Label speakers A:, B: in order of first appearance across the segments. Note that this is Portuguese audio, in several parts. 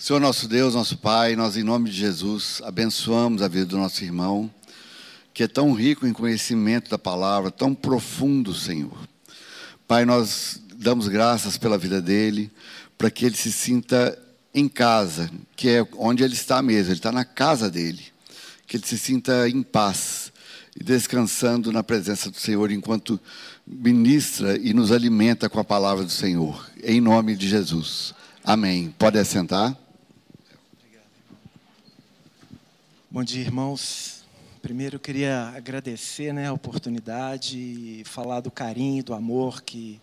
A: Senhor nosso Deus, nosso Pai, nós em nome de Jesus abençoamos a vida do nosso irmão, que é tão rico em conhecimento da palavra, tão profundo, Senhor. Pai, nós damos graças pela vida dele, para que ele se sinta em casa, que é onde ele está mesmo, ele está na casa dele, que ele se sinta em paz e descansando na presença do Senhor enquanto ministra e nos alimenta com a palavra do Senhor. Em nome de Jesus. Amém. Pode assentar.
B: Bom dia, irmãos. Primeiro eu queria agradecer né, a oportunidade e falar do carinho, do amor que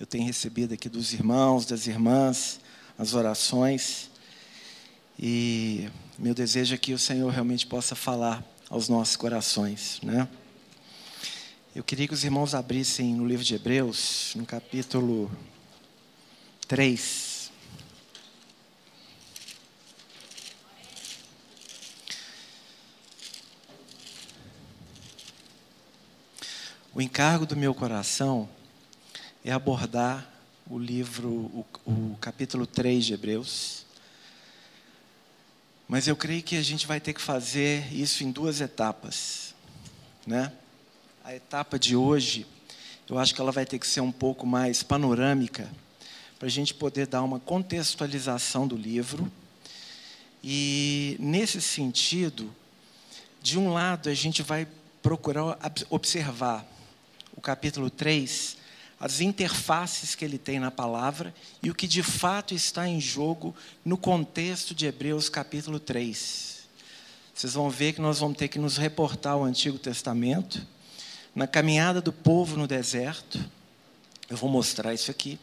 B: eu tenho recebido aqui dos irmãos, das irmãs, as orações. E meu desejo é que o Senhor realmente possa falar aos nossos corações, né? Eu queria que os irmãos abrissem no livro de Hebreus, no capítulo 3. O encargo do meu coração é abordar o livro, o, o capítulo 3 de Hebreus. Mas eu creio que a gente vai ter que fazer isso em duas etapas, né? A etapa de hoje, eu acho que ela vai ter que ser um pouco mais panorâmica, para a gente poder dar uma contextualização do livro. E, nesse sentido, de um lado, a gente vai procurar observar o capítulo 3 as interfaces que ele tem na palavra e o que de fato está em jogo no contexto de Hebreus capítulo 3. Vocês vão ver que nós vamos ter que nos reportar ao Antigo Testamento, na caminhada do povo no deserto. Eu vou mostrar isso aqui.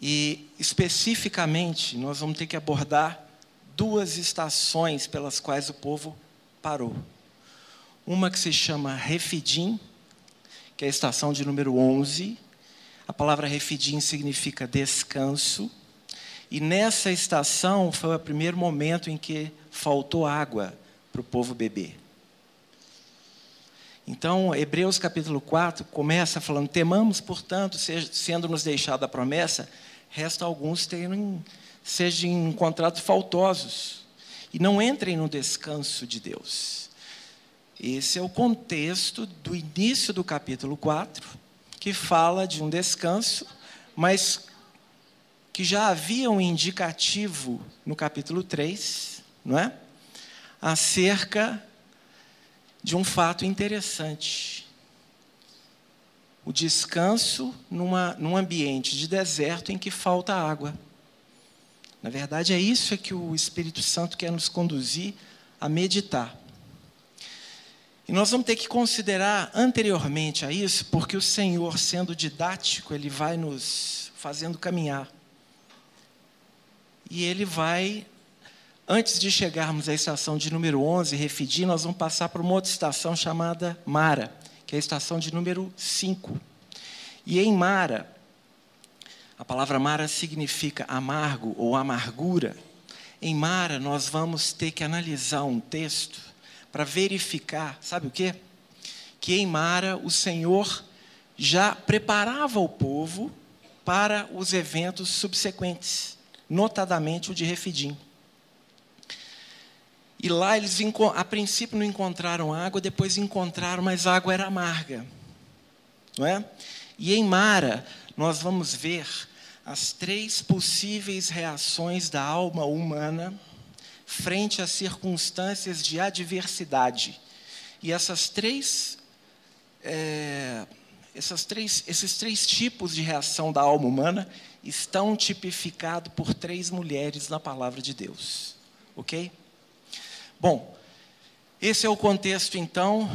B: E especificamente, nós vamos ter que abordar duas estações pelas quais o povo parou. Uma que se chama Refidim, que é a estação de número 11. A palavra refidim significa descanso. E nessa estação foi o primeiro momento em que faltou água para o povo beber. Então, Hebreus capítulo 4 começa falando: Temamos, portanto, sendo nos deixada a promessa, resta alguns terem, sejam encontrados faltosos e não entrem no descanso de Deus. Esse é o contexto do início do capítulo 4, que fala de um descanso, mas que já havia um indicativo no capítulo 3, não é? Acerca de um fato interessante. O descanso numa, num ambiente de deserto em que falta água. Na verdade, é isso que o Espírito Santo quer nos conduzir a meditar. E nós vamos ter que considerar anteriormente a isso, porque o Senhor, sendo didático, ele vai nos fazendo caminhar. E ele vai, antes de chegarmos à estação de número 11, Refidim, nós vamos passar por uma outra estação chamada Mara, que é a estação de número 5. E em Mara, a palavra Mara significa amargo ou amargura. Em Mara, nós vamos ter que analisar um texto para verificar, sabe o quê? Que em Mara o Senhor já preparava o povo para os eventos subsequentes, notadamente o de Refidim. E lá eles, a princípio, não encontraram água, depois encontraram, mas a água era amarga. Não é? E em Mara, nós vamos ver as três possíveis reações da alma humana frente a circunstâncias de adversidade. E essas três, é, essas três, esses três tipos de reação da alma humana estão tipificados por três mulheres na palavra de Deus. Ok? Bom, esse é o contexto, então,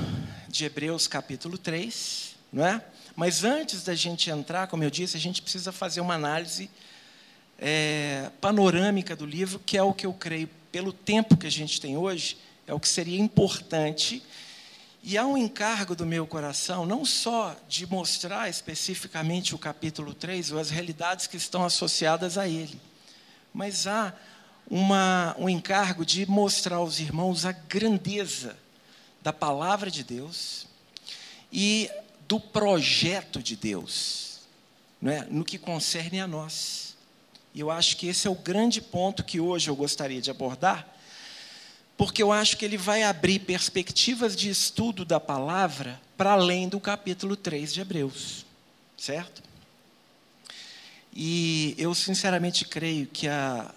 B: de Hebreus capítulo 3, não é? Mas antes da gente entrar, como eu disse, a gente precisa fazer uma análise é, panorâmica do livro, que é o que eu creio pelo tempo que a gente tem hoje, é o que seria importante. E há um encargo do meu coração, não só de mostrar especificamente o capítulo 3, ou as realidades que estão associadas a ele, mas há uma, um encargo de mostrar aos irmãos a grandeza da palavra de Deus e do projeto de Deus, não é? no que concerne a nós. E eu acho que esse é o grande ponto que hoje eu gostaria de abordar, porque eu acho que ele vai abrir perspectivas de estudo da palavra para além do capítulo 3 de Hebreus, certo? E eu sinceramente creio que a,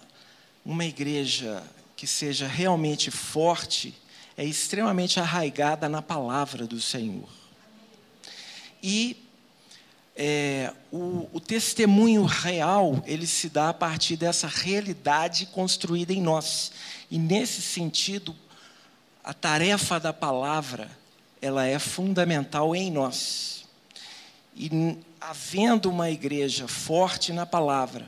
B: uma igreja que seja realmente forte é extremamente arraigada na palavra do Senhor. E é, o, o testemunho real ele se dá a partir dessa realidade construída em nós. E nesse sentido, a tarefa da palavra ela é fundamental em nós. E havendo uma igreja forte na palavra,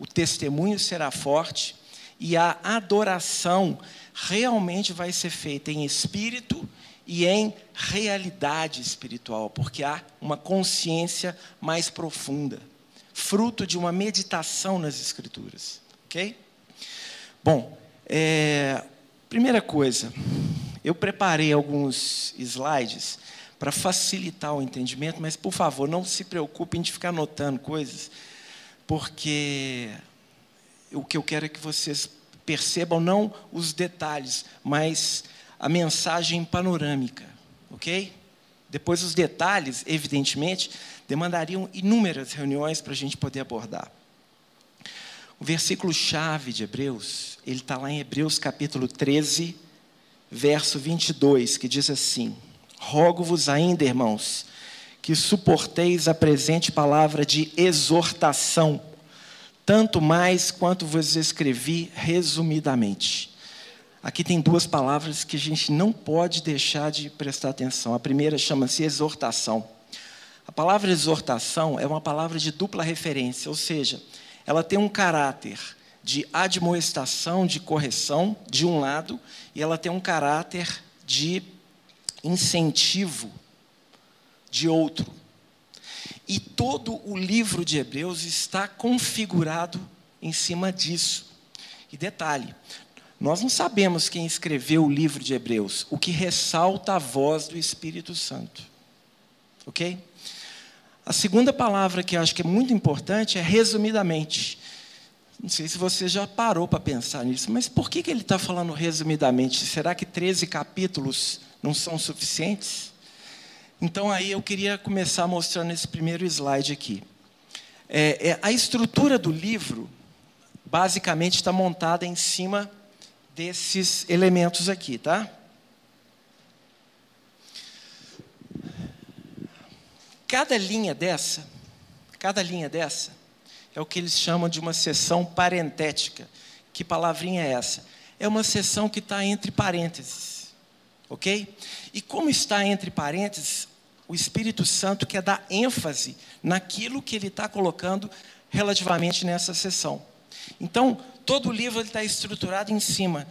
B: o testemunho será forte e a adoração realmente vai ser feita em espírito e em realidade espiritual, porque há uma consciência mais profunda, fruto de uma meditação nas Escrituras. Ok? Bom, é, primeira coisa, eu preparei alguns slides para facilitar o entendimento, mas por favor, não se preocupem de ficar anotando coisas, porque o que eu quero é que vocês percebam não os detalhes, mas a mensagem panorâmica, ok? Depois, os detalhes, evidentemente, demandariam inúmeras reuniões para a gente poder abordar. O versículo-chave de Hebreus, ele está lá em Hebreus capítulo 13, verso 22, que diz assim: Rogo-vos ainda, irmãos, que suporteis a presente palavra de exortação, tanto mais quanto vos escrevi resumidamente. Aqui tem duas palavras que a gente não pode deixar de prestar atenção. A primeira chama-se exortação. A palavra exortação é uma palavra de dupla referência, ou seja, ela tem um caráter de admoestação, de correção, de um lado, e ela tem um caráter de incentivo, de outro. E todo o livro de Hebreus está configurado em cima disso. E detalhe, nós não sabemos quem escreveu o livro de Hebreus, o que ressalta a voz do Espírito Santo. Ok? A segunda palavra que eu acho que é muito importante é resumidamente. Não sei se você já parou para pensar nisso, mas por que, que ele está falando resumidamente? Será que 13 capítulos não são suficientes? Então, aí eu queria começar mostrando esse primeiro slide aqui. É, é, a estrutura do livro, basicamente, está montada em cima desses elementos aqui, tá? Cada linha dessa, cada linha dessa, é o que eles chamam de uma seção parentética. Que palavrinha é essa? É uma seção que está entre parênteses, ok? E como está entre parênteses, o Espírito Santo quer dar ênfase naquilo que ele está colocando relativamente nessa seção. Então, todo o livro está estruturado em cima,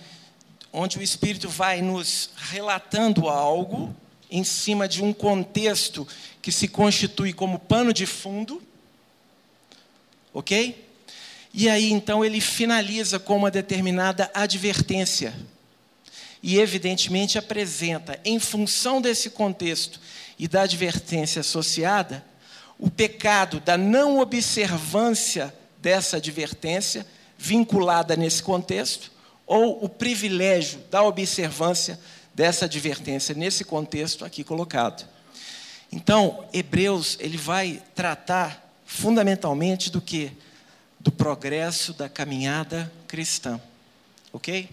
B: onde o Espírito vai nos relatando algo em cima de um contexto que se constitui como pano de fundo, ok? E aí então ele finaliza com uma determinada advertência. E evidentemente apresenta, em função desse contexto e da advertência associada, o pecado da não observância dessa advertência vinculada nesse contexto, ou o privilégio da observância dessa advertência nesse contexto aqui colocado. Então, Hebreus, ele vai tratar fundamentalmente do que? Do progresso da caminhada cristã. OK?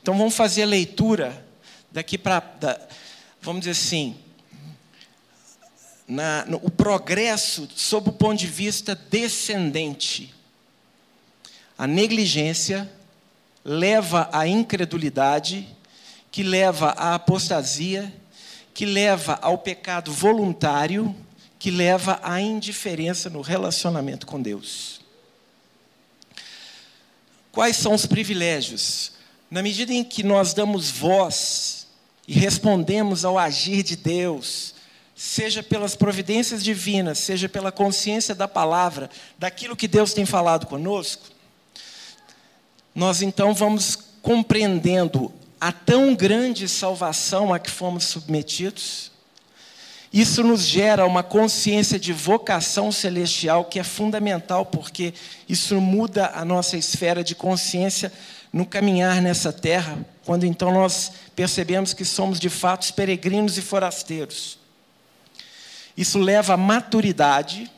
B: Então vamos fazer a leitura daqui para vamos dizer assim, na, no, o progresso sob o ponto de vista descendente. A negligência leva à incredulidade, que leva à apostasia, que leva ao pecado voluntário, que leva à indiferença no relacionamento com Deus. Quais são os privilégios? Na medida em que nós damos voz e respondemos ao agir de Deus, seja pelas providências divinas, seja pela consciência da palavra, daquilo que Deus tem falado conosco, nós então vamos compreendendo a tão grande salvação a que fomos submetidos Isso nos gera uma consciência de vocação celestial que é fundamental, porque isso muda a nossa esfera de consciência no caminhar nessa terra, quando então nós percebemos que somos de fato peregrinos e forasteiros. Isso leva à maturidade,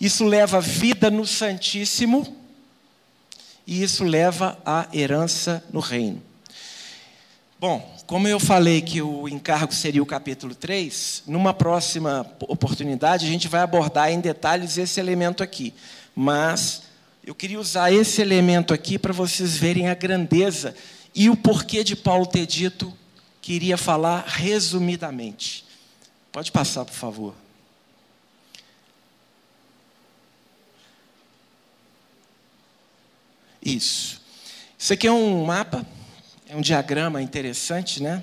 B: isso leva à vida no Santíssimo, e isso leva à herança no reino. Bom, como eu falei que o encargo seria o capítulo 3, numa próxima oportunidade a gente vai abordar em detalhes esse elemento aqui. Mas eu queria usar esse elemento aqui para vocês verem a grandeza e o porquê de Paulo ter dito que iria falar resumidamente. Pode passar, por favor. Isso. Isso aqui é um mapa é um diagrama interessante, né?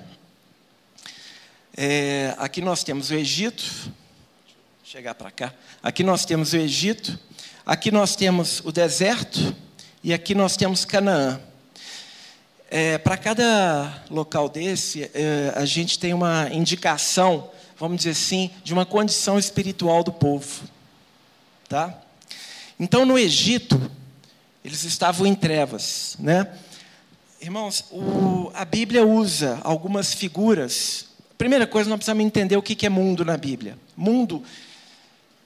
B: É, aqui nós temos o Egito. Chegar para cá. Aqui nós temos o Egito. Aqui nós temos o deserto. E aqui nós temos Canaã. É, para cada local desse, é, a gente tem uma indicação, vamos dizer assim, de uma condição espiritual do povo. Tá? Então, no Egito, eles estavam em trevas, né? Irmãos, o, a Bíblia usa algumas figuras. Primeira coisa, nós precisamos entender o que é mundo na Bíblia. Mundo,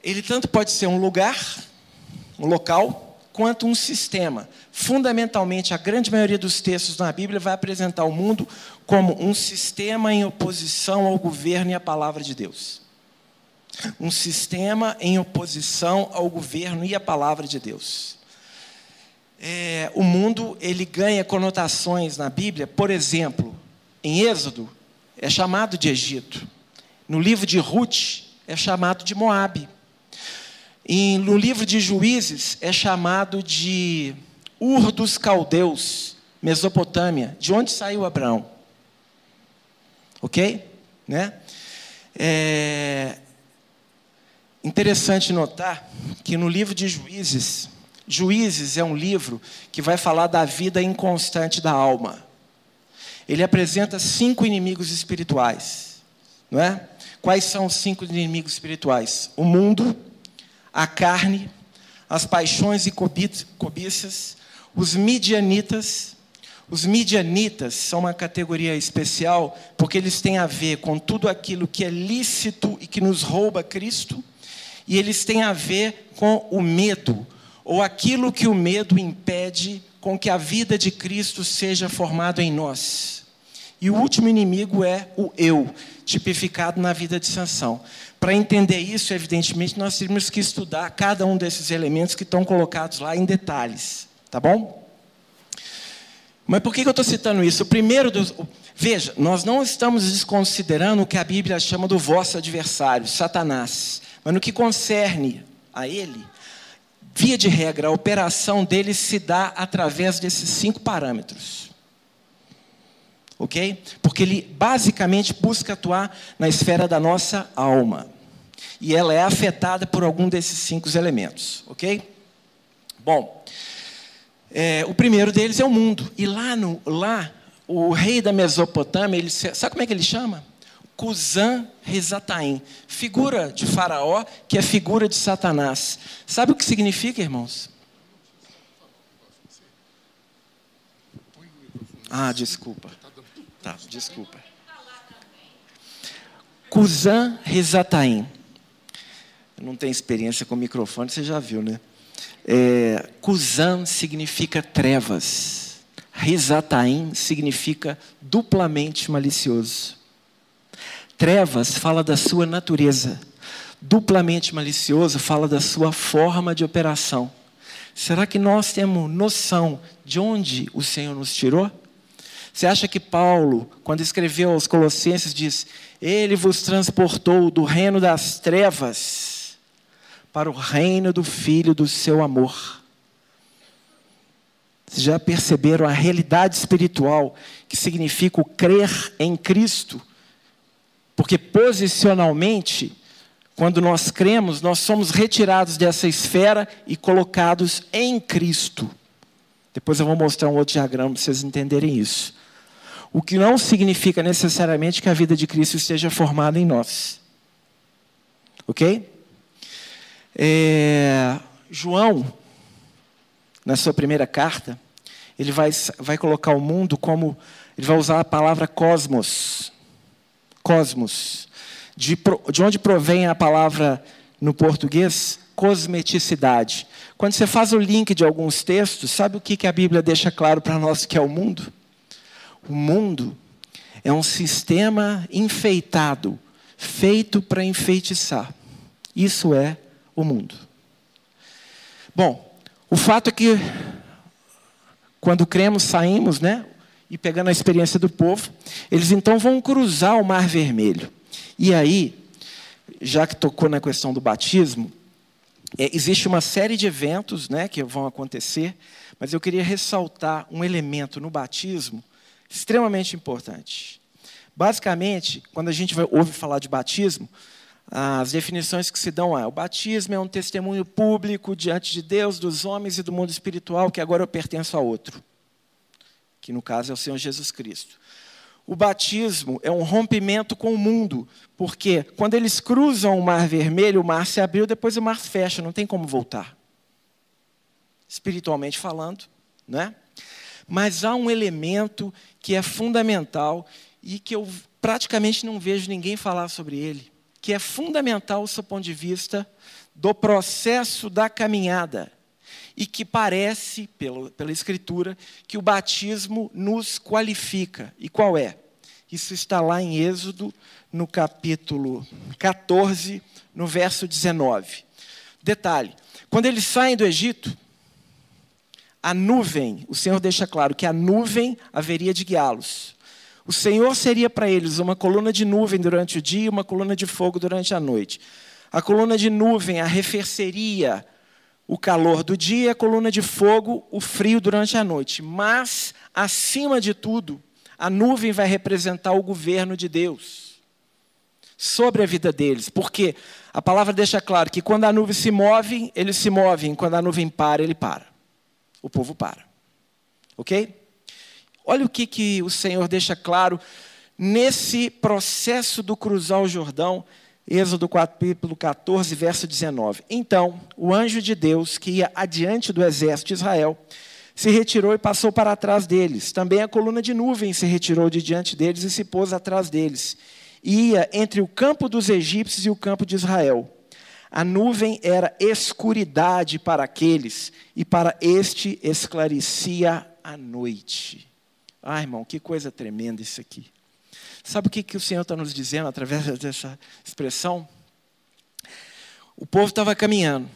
B: ele tanto pode ser um lugar, um local, quanto um sistema. Fundamentalmente, a grande maioria dos textos na Bíblia vai apresentar o mundo como um sistema em oposição ao governo e à palavra de Deus. Um sistema em oposição ao governo e à palavra de Deus é, o mundo ele ganha conotações na Bíblia. Por exemplo, em Êxodo é chamado de Egito. No livro de Ruth é chamado de Moabe. No livro de Juízes é chamado de Ur dos Caldeus, Mesopotâmia, de onde saiu Abraão. Ok? Né? É interessante notar que no livro de Juízes Juízes é um livro que vai falar da vida inconstante da alma. Ele apresenta cinco inimigos espirituais, não é? Quais são os cinco inimigos espirituais? O mundo, a carne, as paixões e cobiças, os midianitas. Os midianitas são uma categoria especial porque eles têm a ver com tudo aquilo que é lícito e que nos rouba Cristo, e eles têm a ver com o medo, ou aquilo que o medo impede com que a vida de Cristo seja formada em nós. E o último inimigo é o eu, tipificado na vida de Sansão. Para entender isso, evidentemente, nós temos que estudar cada um desses elementos que estão colocados lá em detalhes, tá bom? Mas por que eu estou citando isso? O primeiro dos, veja, nós não estamos desconsiderando o que a Bíblia chama do vosso adversário, Satanás. Mas no que concerne a ele, Via de regra, a operação dele se dá através desses cinco parâmetros. Ok? Porque ele basicamente busca atuar na esfera da nossa alma. E ela é afetada por algum desses cinco elementos. Ok? Bom, é, o primeiro deles é o mundo. E lá, no, lá o rei da Mesopotâmia, ele, sabe como é que ele chama? Cusã Rezataim, figura de Faraó, que é figura de Satanás. Sabe o que significa, irmãos? Ah, desculpa. Tá, desculpa. Cusã Rezataim. Eu não tenho experiência com microfone, você já viu, né? É, Kuzan significa trevas. Rezataim significa duplamente malicioso. Trevas fala da sua natureza. Duplamente malicioso fala da sua forma de operação. Será que nós temos noção de onde o Senhor nos tirou? Você acha que Paulo, quando escreveu aos Colossenses, diz: Ele vos transportou do reino das trevas para o reino do Filho do seu amor? Vocês já perceberam a realidade espiritual que significa o crer em Cristo? Porque posicionalmente, quando nós cremos, nós somos retirados dessa esfera e colocados em Cristo. Depois eu vou mostrar um outro diagrama para vocês entenderem isso. O que não significa necessariamente que a vida de Cristo esteja formada em nós. Ok? É, João, na sua primeira carta, ele vai, vai colocar o mundo como. Ele vai usar a palavra cosmos. Cosmos. De, de onde provém a palavra no português? Cosmeticidade. Quando você faz o link de alguns textos, sabe o que, que a Bíblia deixa claro para nós que é o mundo? O mundo é um sistema enfeitado, feito para enfeitiçar. Isso é o mundo. Bom, o fato é que quando cremos, saímos, né? E pegando a experiência do povo, eles então vão cruzar o Mar Vermelho. E aí, já que tocou na questão do batismo, é, existe uma série de eventos né, que vão acontecer, mas eu queria ressaltar um elemento no batismo extremamente importante. Basicamente, quando a gente vai, ouve falar de batismo, as definições que se dão é: o batismo é um testemunho público diante de Deus, dos homens e do mundo espiritual que agora eu pertenço a outro, que no caso é o Senhor Jesus Cristo. O batismo é um rompimento com o mundo, porque quando eles cruzam o Mar Vermelho, o mar se abriu, depois o mar fecha, não tem como voltar. Espiritualmente falando, né? Mas há um elemento que é fundamental e que eu praticamente não vejo ninguém falar sobre ele, que é fundamental do seu ponto de vista do processo da caminhada e que parece, pela, Escritura, que o batismo nos qualifica. E qual é? Isso está lá em Êxodo, no capítulo 14, no verso 19. Detalhe: quando eles saem do Egito, a nuvem, o Senhor deixa claro que a nuvem haveria de guiá-los. O Senhor seria para eles uma coluna de nuvem durante o dia e uma coluna de fogo durante a noite. A coluna de nuvem arrefeceria o calor do dia, a coluna de fogo, o frio durante a noite. Mas, acima de tudo, a nuvem vai representar o governo de Deus sobre a vida deles. Porque a palavra deixa claro que quando a nuvem se move, eles se movem, quando a nuvem para, ele para. O povo para. Ok? Olha o que, que o Senhor deixa claro nesse processo do cruzar o Jordão, Êxodo capítulo 14, verso 19. Então, o anjo de Deus, que ia adiante do exército de Israel, se retirou e passou para trás deles. Também a coluna de nuvem se retirou de diante deles e se pôs atrás deles. Ia entre o campo dos egípcios e o campo de Israel. A nuvem era escuridade para aqueles, e para este esclarecia a noite. Ah, irmão, que coisa tremenda isso aqui. Sabe o que, que o Senhor está nos dizendo através dessa expressão? O povo estava caminhando.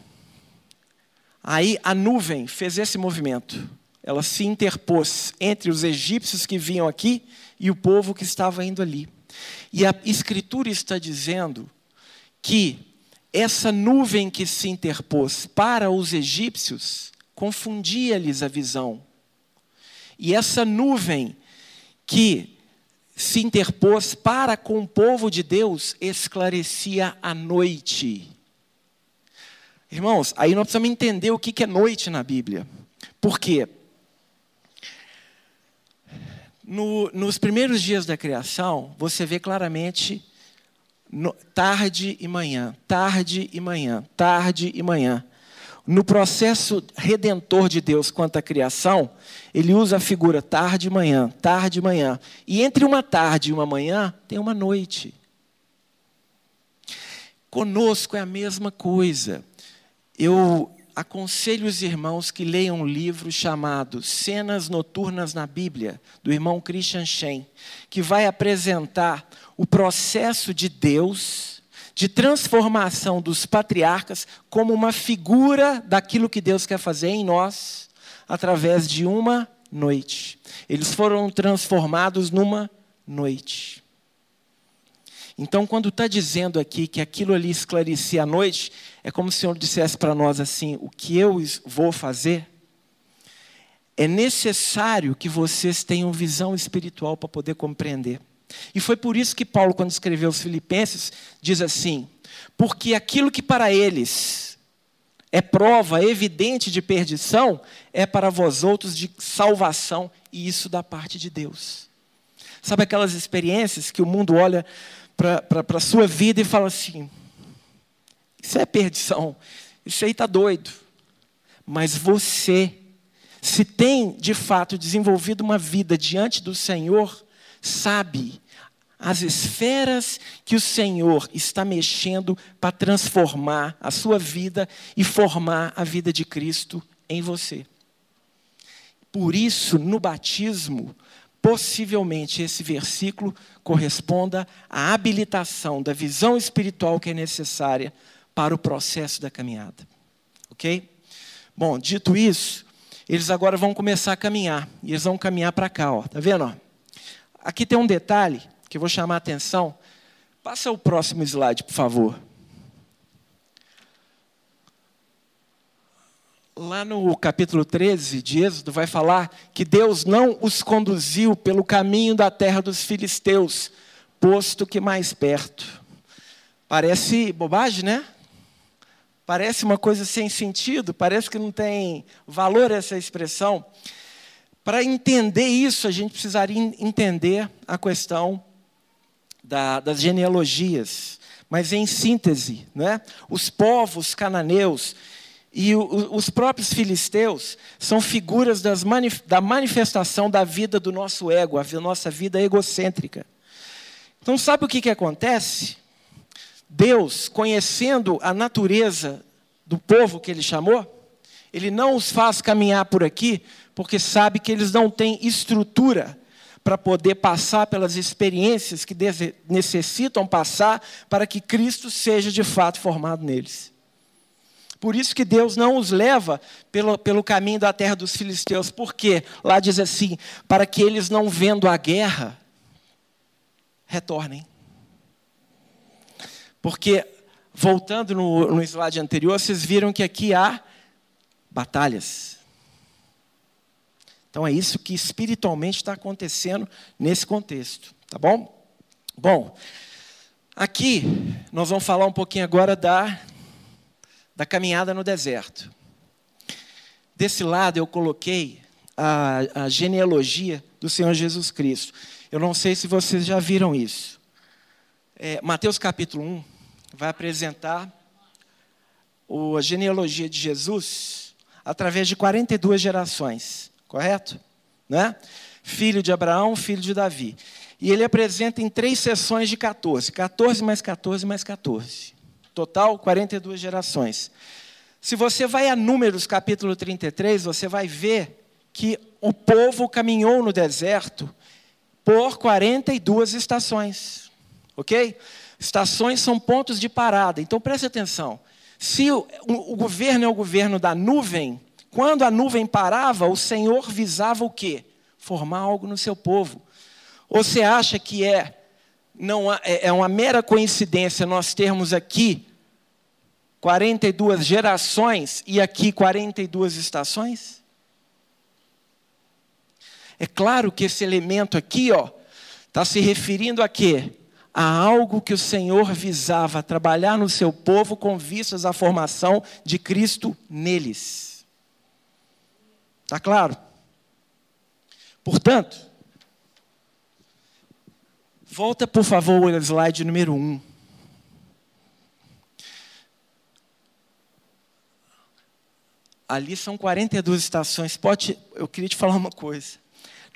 B: Aí a nuvem fez esse movimento. Ela se interpôs entre os egípcios que vinham aqui e o povo que estava indo ali. E a Escritura está dizendo que essa nuvem que se interpôs para os egípcios confundia-lhes a visão. E essa nuvem que se interpôs para com o povo de Deus esclarecia a noite. Irmãos, aí nós precisamos entender o que é noite na Bíblia. Por quê? No, nos primeiros dias da criação, você vê claramente no, tarde e manhã, tarde e manhã, tarde e manhã. No processo redentor de Deus quanto à criação, ele usa a figura tarde e manhã, tarde e manhã. E entre uma tarde e uma manhã, tem uma noite. Conosco é a mesma coisa. Eu aconselho os irmãos que leiam um livro chamado Cenas Noturnas na Bíblia, do irmão Christian Shen, que vai apresentar o processo de Deus de transformação dos patriarcas como uma figura daquilo que Deus quer fazer em nós através de uma noite. Eles foram transformados numa noite. Então, quando está dizendo aqui que aquilo ali esclarecia a noite, é como se o Senhor dissesse para nós assim: o que eu vou fazer é necessário que vocês tenham visão espiritual para poder compreender. E foi por isso que Paulo, quando escreveu os Filipenses, diz assim: porque aquilo que para eles é prova evidente de perdição, é para vós outros de salvação, e isso da parte de Deus. Sabe aquelas experiências que o mundo olha para a sua vida e fala assim: Isso é perdição. Isso aí está doido. Mas você, se tem de fato desenvolvido uma vida diante do Senhor, sabe as esferas que o Senhor está mexendo para transformar a sua vida e formar a vida de Cristo em você. Por isso, no batismo, possivelmente esse versículo corresponda à habilitação da visão espiritual que é necessária para o processo da caminhada. Ok? Bom, dito isso, eles agora vão começar a caminhar. E eles vão caminhar para cá, ó. Tá vendo? Ó? Aqui tem um detalhe que eu vou chamar a atenção. Passa o próximo slide, por favor. Lá no capítulo 13 de Êxodo, vai falar que Deus não os conduziu pelo caminho da terra dos filisteus, posto que mais perto. Parece bobagem, né? Parece uma coisa sem sentido, parece que não tem valor essa expressão. Para entender isso, a gente precisaria entender a questão da, das genealogias. Mas em síntese, né? os povos cananeus e o, os próprios filisteus são figuras manif da manifestação da vida do nosso ego, a nossa vida egocêntrica. Então, sabe o que, que acontece? Deus, conhecendo a natureza do povo que ele chamou, ele não os faz caminhar por aqui, porque sabe que eles não têm estrutura para poder passar pelas experiências que necessitam passar para que Cristo seja de fato formado neles. Por isso que Deus não os leva pelo, pelo caminho da terra dos filisteus, porque lá diz assim: para que eles não vendo a guerra, retornem. Porque, voltando no, no slide anterior, vocês viram que aqui há batalhas. Então é isso que espiritualmente está acontecendo nesse contexto, tá bom? Bom, aqui nós vamos falar um pouquinho agora da, da caminhada no deserto. Desse lado eu coloquei a, a genealogia do Senhor Jesus Cristo. Eu não sei se vocês já viram isso. É, Mateus capítulo 1 vai apresentar o, a genealogia de Jesus através de 42 gerações correto? Né? Filho de Abraão, filho de Davi. E ele apresenta em três sessões de 14. 14 mais 14 mais 14. Total, 42 gerações. Se você vai a Números capítulo 33, você vai ver que o povo caminhou no deserto por 42 estações. Ok? Estações são pontos de parada. Então preste atenção. Se o, o, o governo é o governo da nuvem, quando a nuvem parava, o Senhor visava o quê? Formar algo no seu povo. Ou você acha que é, não, é, é uma mera coincidência nós termos aqui 42 gerações e aqui 42 estações? É claro que esse elemento aqui, ó, está se referindo a quê? A algo que o Senhor visava trabalhar no seu povo com vistas à formação de Cristo neles. Está claro? Portanto, volta por favor ao slide número 1. Um. Ali são 42 estações. Pode, eu queria te falar uma coisa.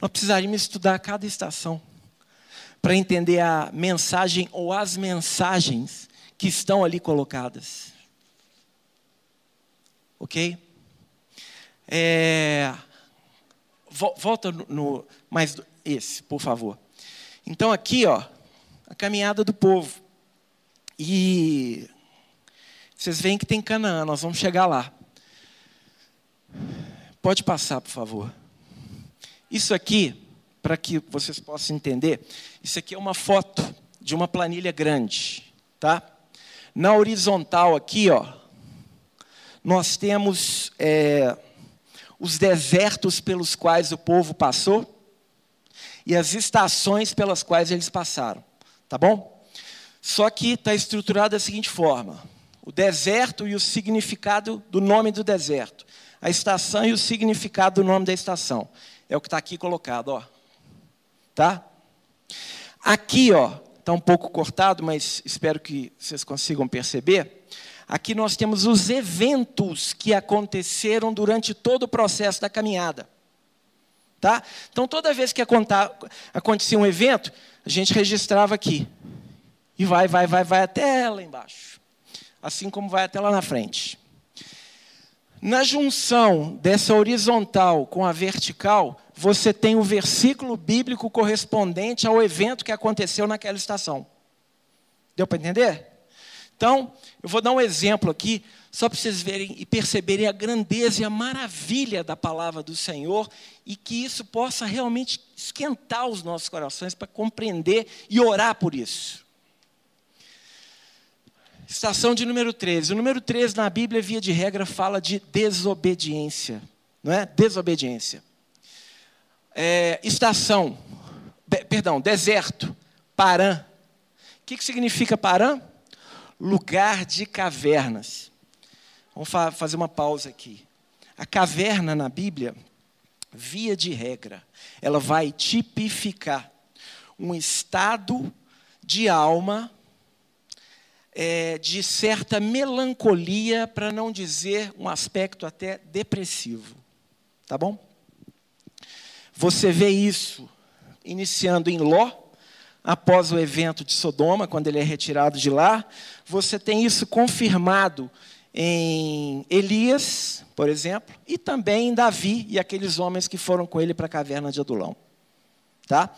B: Nós precisaríamos estudar cada estação para entender a mensagem ou as mensagens que estão ali colocadas. Ok? É, volta no, no mais esse, por favor. Então aqui, ó, a caminhada do povo. E vocês veem que tem Canaã, nós vamos chegar lá. Pode passar, por favor. Isso aqui, para que vocês possam entender, isso aqui é uma foto de uma planilha grande, tá? Na horizontal aqui, ó, nós temos é, os desertos pelos quais o povo passou e as estações pelas quais eles passaram. Tá bom? Só que está estruturado da seguinte forma: o deserto e o significado do nome do deserto, a estação e o significado do nome da estação. É o que está aqui colocado, ó. Tá? Aqui, ó, está um pouco cortado, mas espero que vocês consigam perceber. Aqui nós temos os eventos que aconteceram durante todo o processo da caminhada. Tá? Então, toda vez que acontecia um evento, a gente registrava aqui. E vai, vai, vai, vai até lá embaixo. Assim como vai até lá na frente. Na junção dessa horizontal com a vertical, você tem o versículo bíblico correspondente ao evento que aconteceu naquela estação. Deu para entender? Então, eu vou dar um exemplo aqui, só para vocês verem e perceberem a grandeza e a maravilha da palavra do Senhor e que isso possa realmente esquentar os nossos corações para compreender e orar por isso. Estação de número 13. O número 13 na Bíblia, via de regra, fala de desobediência. Não é? Desobediência. É, estação, perdão, deserto, Parã. O que, que significa Parã? Lugar de cavernas. Vamos fa fazer uma pausa aqui. A caverna na Bíblia, via de regra, ela vai tipificar um estado de alma é, de certa melancolia, para não dizer um aspecto até depressivo. Tá bom? Você vê isso iniciando em Ló, após o evento de Sodoma, quando ele é retirado de lá. Você tem isso confirmado em Elias, por exemplo, e também em Davi e aqueles homens que foram com ele para a caverna de Adulão. Tá?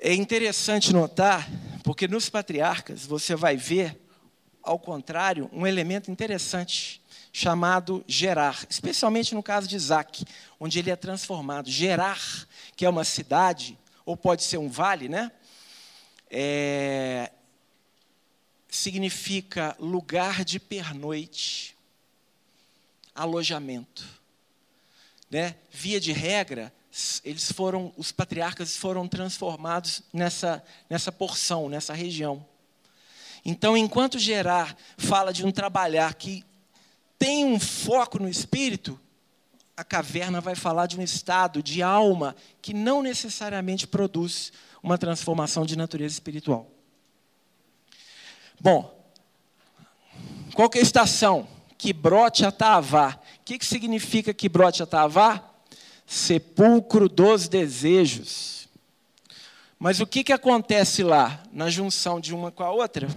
B: É interessante notar, porque nos patriarcas você vai ver, ao contrário, um elemento interessante chamado Gerar, especialmente no caso de Isaac, onde ele é transformado. Gerar, que é uma cidade, ou pode ser um vale, né? É, significa lugar de pernoite, alojamento. Né? Via de regra, eles foram, os patriarcas foram transformados nessa, nessa porção, nessa região. Então, enquanto Gerar fala de um trabalhar que tem um foco no espírito, a caverna vai falar de um estado de alma que não necessariamente produz uma transformação de natureza espiritual. Bom, qual é a estação? Que brote atavá. O que, que significa que brote atavá? sepulcro dos desejos. Mas o que, que acontece lá, na junção de uma com a outra?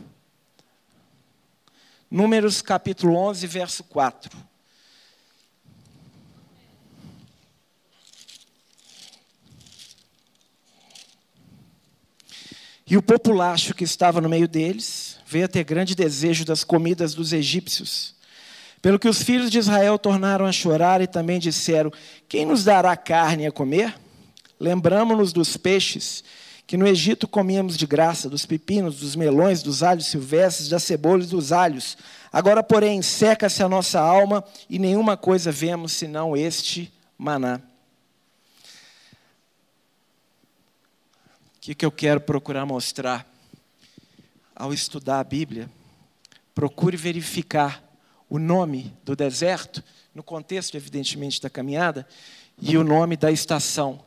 B: Números capítulo 11, verso 4. E o populacho que estava no meio deles veio a ter grande desejo das comidas dos egípcios pelo que os filhos de Israel tornaram a chorar e também disseram: Quem nos dará carne a comer? Lembramos-nos dos peixes que no Egito comíamos de graça, dos pepinos, dos melões, dos alhos silvestres, das cebolas dos alhos. Agora, porém, seca-se a nossa alma e nenhuma coisa vemos senão este maná. Que, que eu quero procurar mostrar? Ao estudar a Bíblia, procure verificar o nome do deserto, no contexto, evidentemente, da caminhada, e o nome da estação.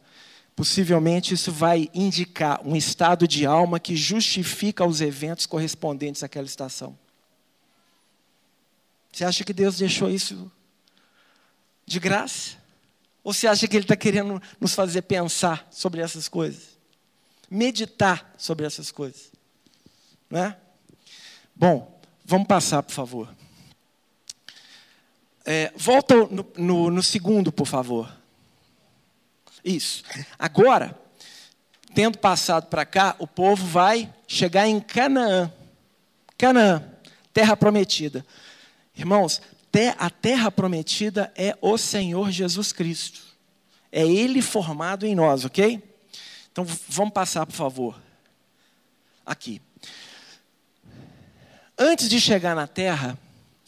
B: Possivelmente isso vai indicar um estado de alma que justifica os eventos correspondentes àquela estação. Você acha que Deus deixou isso de graça? Ou você acha que Ele está querendo nos fazer pensar sobre essas coisas? Meditar sobre essas coisas? Não é? Bom, vamos passar, por favor. É, volta no, no, no segundo, por favor. Isso. Agora, tendo passado para cá, o povo vai chegar em Canaã. Canaã, terra prometida. Irmãos, a terra prometida é o Senhor Jesus Cristo. É Ele formado em nós, ok? Então vamos passar, por favor. Aqui. Antes de chegar na terra,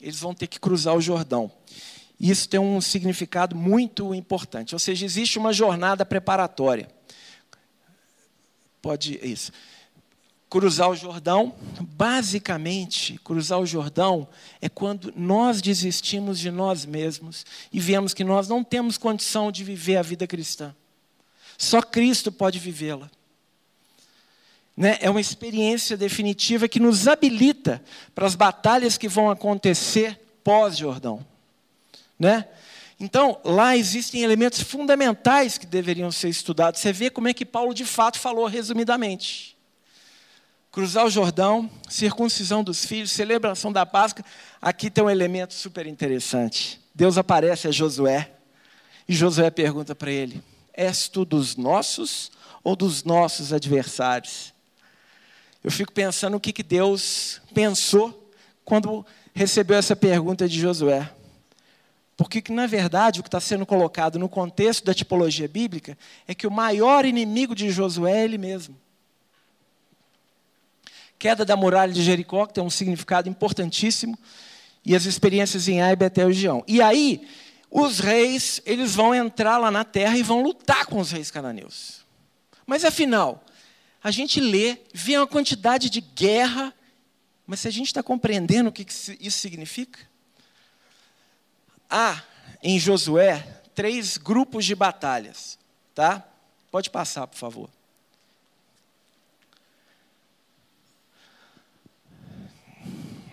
B: eles vão ter que cruzar o Jordão. Isso tem um significado muito importante. Ou seja, existe uma jornada preparatória. Pode isso. Cruzar o Jordão, basicamente, cruzar o Jordão é quando nós desistimos de nós mesmos e vemos que nós não temos condição de viver a vida cristã. Só Cristo pode vivê-la. Né? É uma experiência definitiva que nos habilita para as batalhas que vão acontecer pós-Jordão. Né? Então, lá existem elementos fundamentais que deveriam ser estudados. Você vê como é que Paulo de fato falou resumidamente. Cruzar o Jordão, circuncisão dos filhos, celebração da Páscoa. Aqui tem um elemento super interessante. Deus aparece a Josué e Josué pergunta para ele: És tu dos nossos ou dos nossos adversários? Eu fico pensando o que, que Deus pensou quando recebeu essa pergunta de Josué. Porque, na verdade, o que está sendo colocado no contexto da tipologia bíblica é que o maior inimigo de Josué é ele mesmo. Queda da muralha de Jericó, que tem um significado importantíssimo, e as experiências em Ai, Betel e Gião. E aí, os reis, eles vão entrar lá na terra e vão lutar com os reis cananeus. Mas afinal, a gente lê, vê uma quantidade de guerra, mas se a gente está compreendendo o que isso significa, há em Josué três grupos de batalhas, tá? Pode passar, por favor.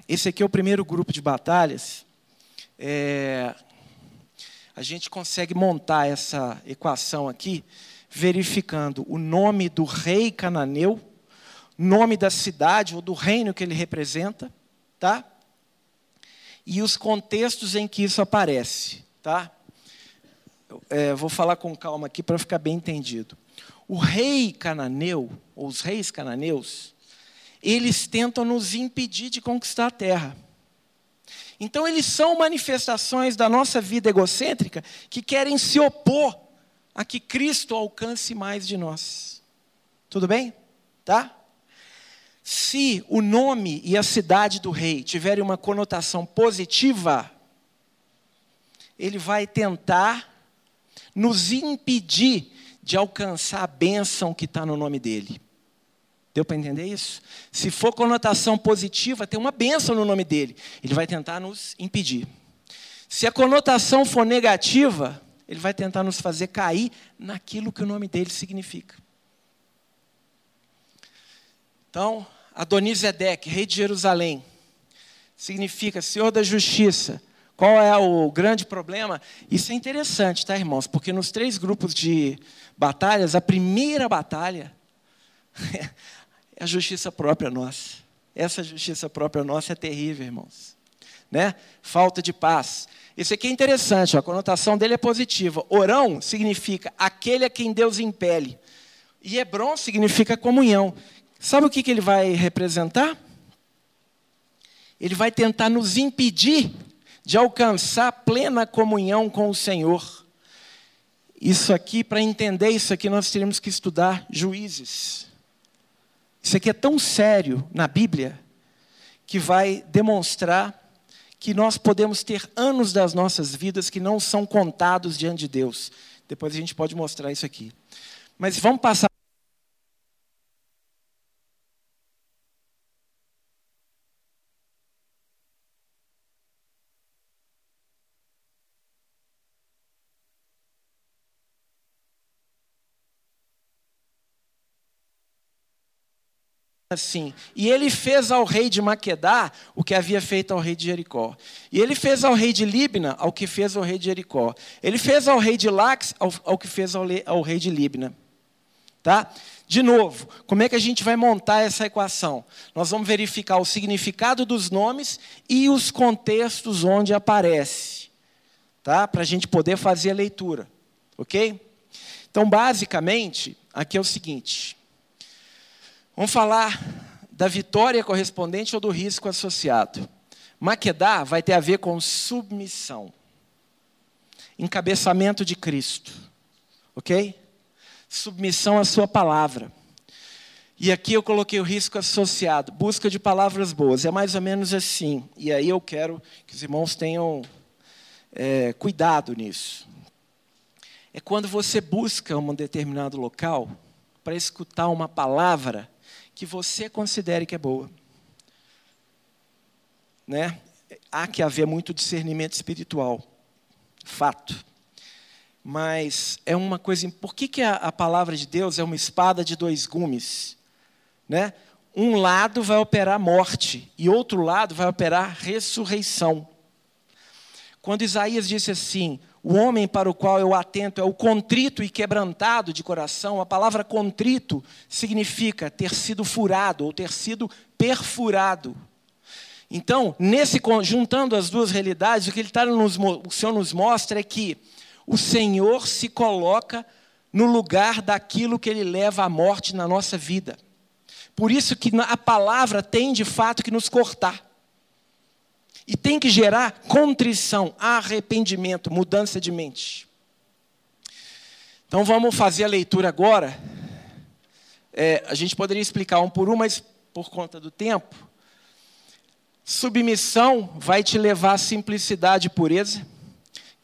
B: Esse aqui é o primeiro grupo de batalhas. É, a gente consegue montar essa equação aqui, verificando o nome do rei cananeu, nome da cidade ou do reino que ele representa, tá? e os contextos em que isso aparece. Tá? É, vou falar com calma aqui para ficar bem entendido. O rei cananeu, ou os reis cananeus, eles tentam nos impedir de conquistar a terra. Então, eles são manifestações da nossa vida egocêntrica que querem se opor a que Cristo alcance mais de nós. Tudo bem? Tá? Se o nome e a cidade do rei tiverem uma conotação positiva, ele vai tentar nos impedir de alcançar a bênção que está no nome dele. Deu para entender isso? Se for conotação positiva, tem uma bênção no nome dele. Ele vai tentar nos impedir. Se a conotação for negativa, ele vai tentar nos fazer cair naquilo que o nome dele significa. Então, Adonizedeque, rei de Jerusalém, significa Senhor da Justiça. Qual é o grande problema? Isso é interessante, tá, irmãos? Porque nos três grupos de batalhas, a primeira batalha a justiça própria nossa. Essa justiça própria nossa é terrível, irmãos. Né? Falta de paz. Isso aqui é interessante, a conotação dele é positiva. Orão significa aquele a quem Deus impele. E Hebron significa comunhão. Sabe o que, que ele vai representar? Ele vai tentar nos impedir de alcançar plena comunhão com o Senhor. Isso aqui, para entender isso aqui, nós teríamos que estudar juízes. Isso aqui é tão sério na Bíblia que vai demonstrar que nós podemos ter anos das nossas vidas que não são contados diante de Deus. Depois a gente pode mostrar isso aqui. Mas vamos passar. Assim: E ele fez ao rei de Maquedá o que havia feito ao rei de Jericó. E ele fez ao rei de Libna ao que fez ao rei de Jericó. Ele fez ao rei de Lax ao que fez ao, ao rei de Libna. Tá? De novo, como é que a gente vai montar essa equação? Nós vamos verificar o significado dos nomes e os contextos onde aparece, tá? Para a gente poder fazer a leitura, ok? Então, basicamente, aqui é o seguinte: Vamos falar da vitória correspondente ou do risco associado. Maquedá vai ter a ver com submissão, encabeçamento de Cristo, ok? Submissão à Sua palavra. E aqui eu coloquei o risco associado, busca de palavras boas. É mais ou menos assim. E aí eu quero que os irmãos tenham é, cuidado nisso. É quando você busca um determinado local para escutar uma palavra que você considere que é boa. Né? Há que haver muito discernimento espiritual, fato. Mas é uma coisa. Por que, que a, a palavra de Deus é uma espada de dois gumes? né? Um lado vai operar morte e outro lado vai operar ressurreição. Quando Isaías disse assim: O homem para o qual eu atento é o contrito e quebrantado de coração, a palavra contrito significa ter sido furado ou ter sido perfurado. Então, nesse juntando as duas realidades, o que ele tá nos, o Senhor nos mostra é que o Senhor se coloca no lugar daquilo que ele leva à morte na nossa vida. Por isso que a palavra tem de fato que nos cortar. E tem que gerar contrição, arrependimento, mudança de mente. Então vamos fazer a leitura agora. É, a gente poderia explicar um por um, mas por conta do tempo. Submissão vai te levar à simplicidade e pureza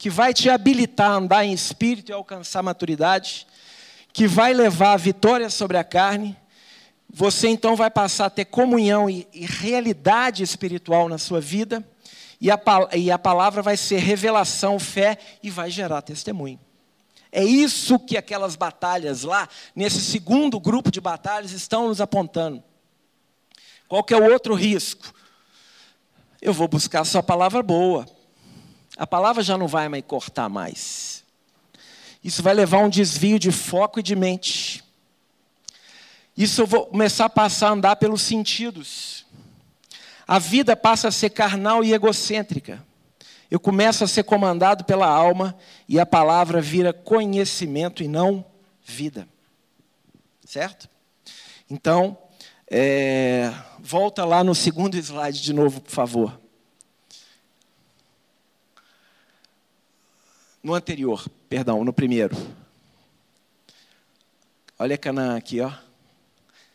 B: que vai te habilitar a andar em espírito e alcançar maturidade, que vai levar a vitória sobre a carne. Você então vai passar a ter comunhão e, e realidade espiritual na sua vida, e a, e a palavra vai ser revelação, fé e vai gerar testemunho. É isso que aquelas batalhas lá, nesse segundo grupo de batalhas, estão nos apontando. Qual que é o outro risco? Eu vou buscar só a palavra boa a palavra já não vai me cortar mais. Isso vai levar a um desvio de foco e de mente. Isso eu vou começar a passar a andar pelos sentidos. A vida passa a ser carnal e egocêntrica. Eu começo a ser comandado pela alma e a palavra vira conhecimento e não vida. Certo? Então, é, volta lá no segundo slide de novo, por favor. No anterior, perdão, no primeiro. Olha Canaã aqui, ó.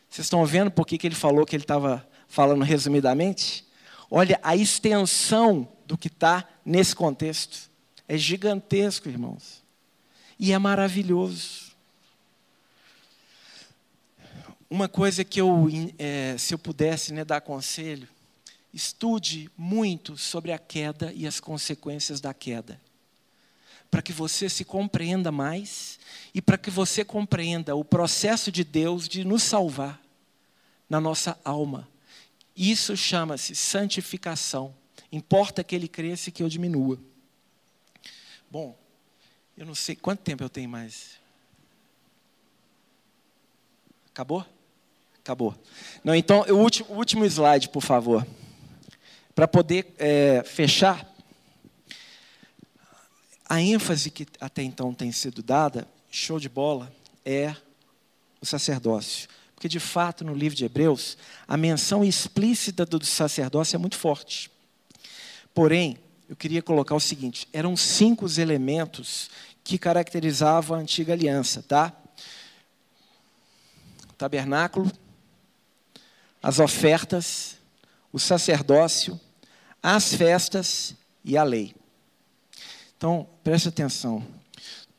B: Vocês estão vendo por que, que ele falou que ele estava falando resumidamente? Olha a extensão do que está nesse contexto. É gigantesco, irmãos. E é maravilhoso. Uma coisa que eu, é, se eu pudesse né, dar conselho, estude muito sobre a queda e as consequências da queda para que você se compreenda mais e para que você compreenda o processo de Deus de nos salvar na nossa alma. Isso chama-se santificação. Importa que ele cresça e que eu diminua. Bom, eu não sei quanto tempo eu tenho mais. Acabou? Acabou. Não, então, o último, o último slide, por favor. Para poder é, fechar, a ênfase que até então tem sido dada, show de bola, é o sacerdócio. Porque, de fato, no livro de Hebreus, a menção explícita do sacerdócio é muito forte. Porém, eu queria colocar o seguinte: eram cinco os elementos que caracterizavam a antiga aliança, tá? O tabernáculo, as ofertas, o sacerdócio, as festas e a lei. Então, preste atenção.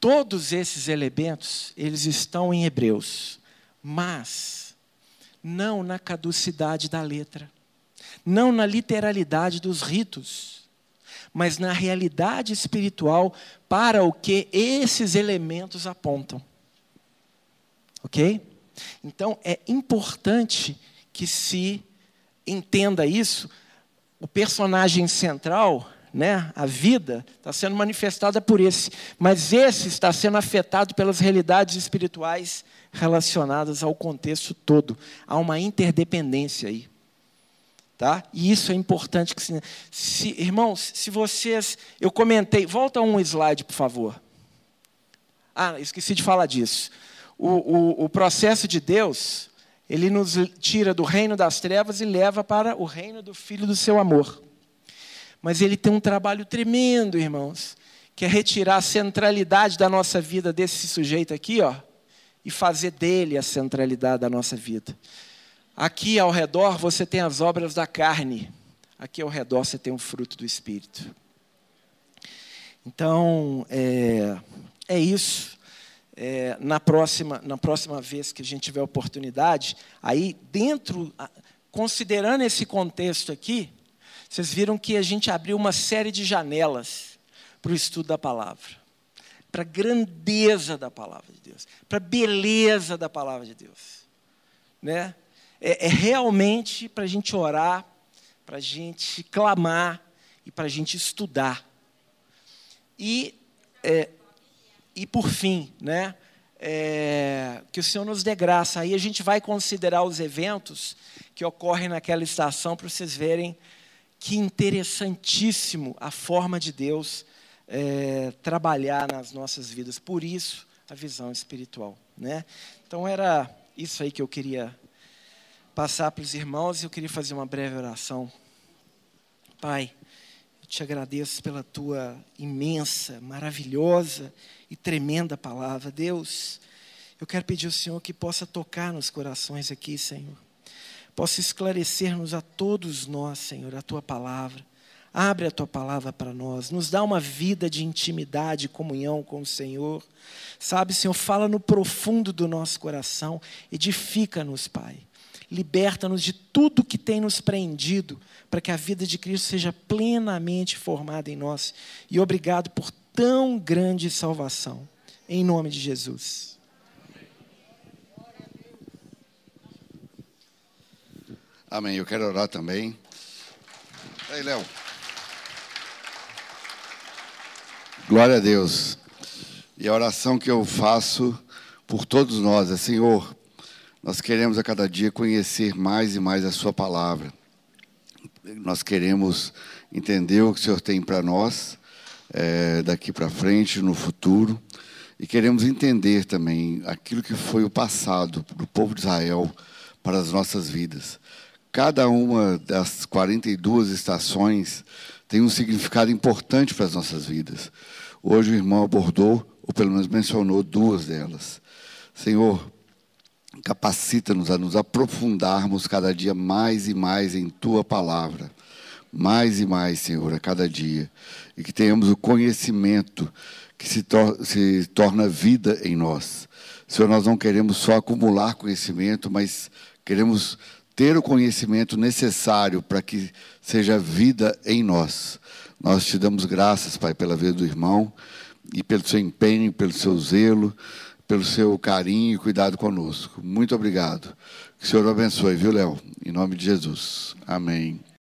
B: Todos esses elementos, eles estão em Hebreus, mas não na caducidade da letra, não na literalidade dos ritos, mas na realidade espiritual para o que esses elementos apontam. OK? Então é importante que se entenda isso. O personagem central né, a vida está sendo manifestada por esse, mas esse está sendo afetado pelas realidades espirituais relacionadas ao contexto todo. Há uma interdependência aí. Tá? E isso é importante que se, se, irmãos, se vocês, eu comentei, volta um slide, por favor. Ah, esqueci de falar disso. O, o, o processo de Deus, ele nos tira do reino das trevas e leva para o reino do Filho do seu amor. Mas ele tem um trabalho tremendo, irmãos, que é retirar a centralidade da nossa vida desse sujeito aqui, ó, e fazer dele a centralidade da nossa vida. Aqui ao redor você tem as obras da carne, aqui ao redor você tem o fruto do Espírito. Então, é, é isso. É, na, próxima, na próxima vez que a gente tiver oportunidade, aí dentro, considerando esse contexto aqui, vocês viram que a gente abriu uma série de janelas para o estudo da palavra, para a grandeza da palavra de Deus, para a beleza da palavra de Deus. Né? é, é realmente para a gente orar, para a gente clamar e para a gente estudar. E, é, e por fim, né, é, que o Senhor nos dê graça. Aí a gente vai considerar os eventos que ocorrem naquela estação para vocês verem que interessantíssimo a forma de Deus é, trabalhar nas nossas vidas. Por isso, a visão espiritual. Né? Então, era isso aí que eu queria passar para os irmãos e eu queria fazer uma breve oração. Pai, eu te agradeço pela tua imensa, maravilhosa e tremenda palavra. Deus, eu quero pedir ao Senhor que possa tocar nos corações aqui, Senhor. Possa esclarecer-nos a todos nós, Senhor, a tua palavra. Abre a tua palavra para nós, nos dá uma vida de intimidade, comunhão com o Senhor. Sabe, Senhor, fala no profundo do nosso coração, edifica-nos, Pai. Liberta-nos de tudo que tem nos prendido, para que a vida de Cristo seja plenamente formada em nós. E obrigado por tão grande salvação. Em nome de Jesus.
A: Amém. Eu quero orar também. Aí, Léo. Glória a Deus. E a oração que eu faço por todos nós é: Senhor, nós queremos a cada dia conhecer mais e mais a Sua palavra. Nós queremos entender o que o Senhor tem para nós, é, daqui para frente, no futuro. E queremos entender também aquilo que foi o passado do povo de Israel para as nossas vidas. Cada uma das 42 estações tem um significado importante para as nossas vidas. Hoje o irmão abordou, ou pelo menos mencionou, duas delas. Senhor, capacita-nos a nos aprofundarmos cada dia mais e mais em tua palavra. Mais e mais, Senhor, a cada dia. E que tenhamos o conhecimento que se, tor se torna vida em nós. Senhor, nós não queremos só acumular conhecimento, mas queremos ter o conhecimento necessário para que seja vida em nós. Nós te damos graças, Pai, pela vida do irmão e pelo seu empenho, pelo seu zelo, pelo seu carinho e cuidado conosco. Muito obrigado. Que o Senhor o abençoe, viu, Léo? Em nome de Jesus. Amém.